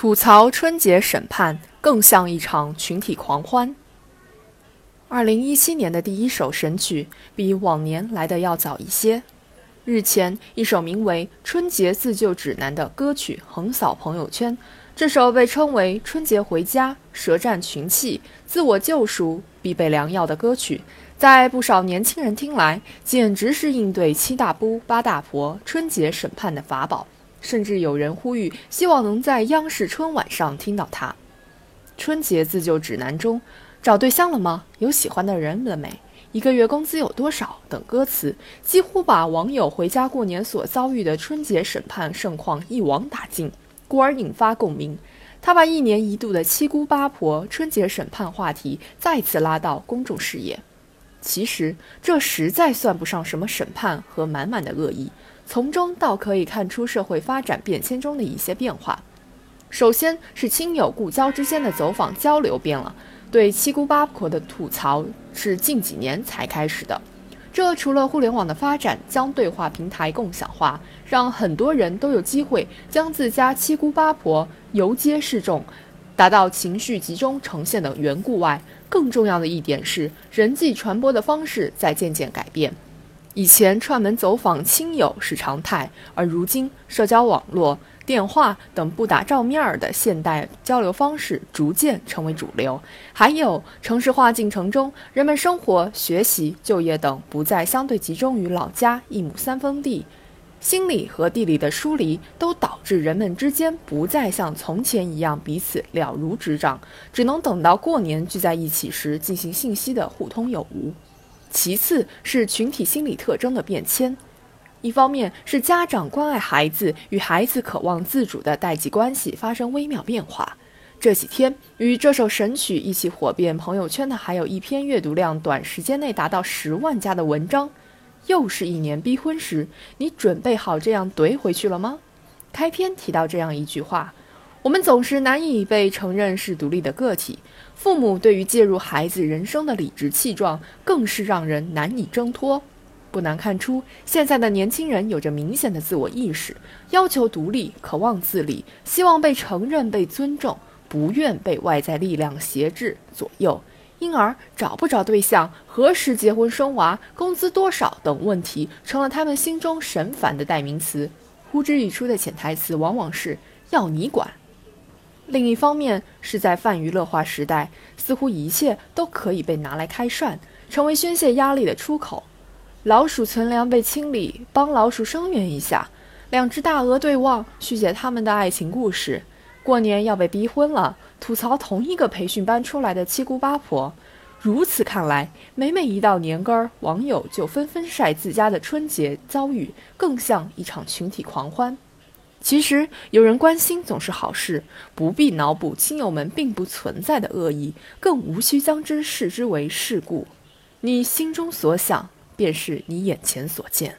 吐槽春节审判更像一场群体狂欢。二零一七年的第一首神曲比往年来的要早一些。日前，一首名为《春节自救指南》的歌曲横扫朋友圈。这首被称为“春节回家、舌战群气、自我救赎必备良药”的歌曲，在不少年轻人听来，简直是应对七大姑八大婆春节审判的法宝。甚至有人呼吁，希望能在央视春晚上听到他。春节自救指南中，找对象了吗？有喜欢的人了没？一个月工资有多少？等歌词几乎把网友回家过年所遭遇的春节审判盛况一网打尽，故而引发共鸣。他把一年一度的七姑八婆春节审判话题再次拉到公众视野。其实这实在算不上什么审判和满满的恶意。从中倒可以看出社会发展变迁中的一些变化。首先是亲友故交之间的走访交流变了，对七姑八婆的吐槽是近几年才开始的。这除了互联网的发展将对话平台共享化，让很多人都有机会将自家七姑八婆游街示众，达到情绪集中呈现的缘故外，更重要的一点是人际传播的方式在渐渐改变。以前串门走访亲友是常态，而如今社交网络、电话等不打照面儿的现代交流方式逐渐成为主流。还有城市化进程中，人们生活、学习、就业等不再相对集中于老家一亩三分地，心理和地理的疏离都导致人们之间不再像从前一样彼此了如指掌，只能等到过年聚在一起时进行信息的互通有无。其次是群体心理特征的变迁，一方面是家长关爱孩子与孩子渴望自主的代际关系发生微妙变化。这几天与这首神曲一起火遍朋友圈的，还有一篇阅读量短时间内达到十万加的文章。又是一年逼婚时，你准备好这样怼回去了吗？开篇提到这样一句话。我们总是难以被承认是独立的个体，父母对于介入孩子人生的理直气壮，更是让人难以挣脱。不难看出，现在的年轻人有着明显的自我意识，要求独立，渴望自理，希望被承认、被尊重，不愿被外在力量挟制左右，因而找不着对象、何时结婚生娃、工资多少等问题，成了他们心中神烦的代名词。呼之欲出的潜台词，往往是要你管。另一方面，是在泛娱乐化时代，似乎一切都可以被拿来开涮，成为宣泄压力的出口。老鼠存粮被清理，帮老鼠声援一下。两只大鹅对望，续写他们的爱情故事。过年要被逼婚了，吐槽同一个培训班出来的七姑八婆。如此看来，每每一到年根儿，网友就纷纷晒自家的春节遭遇，更像一场群体狂欢。其实有人关心总是好事，不必脑补亲友们并不存在的恶意，更无需将之视之为事故。你心中所想，便是你眼前所见。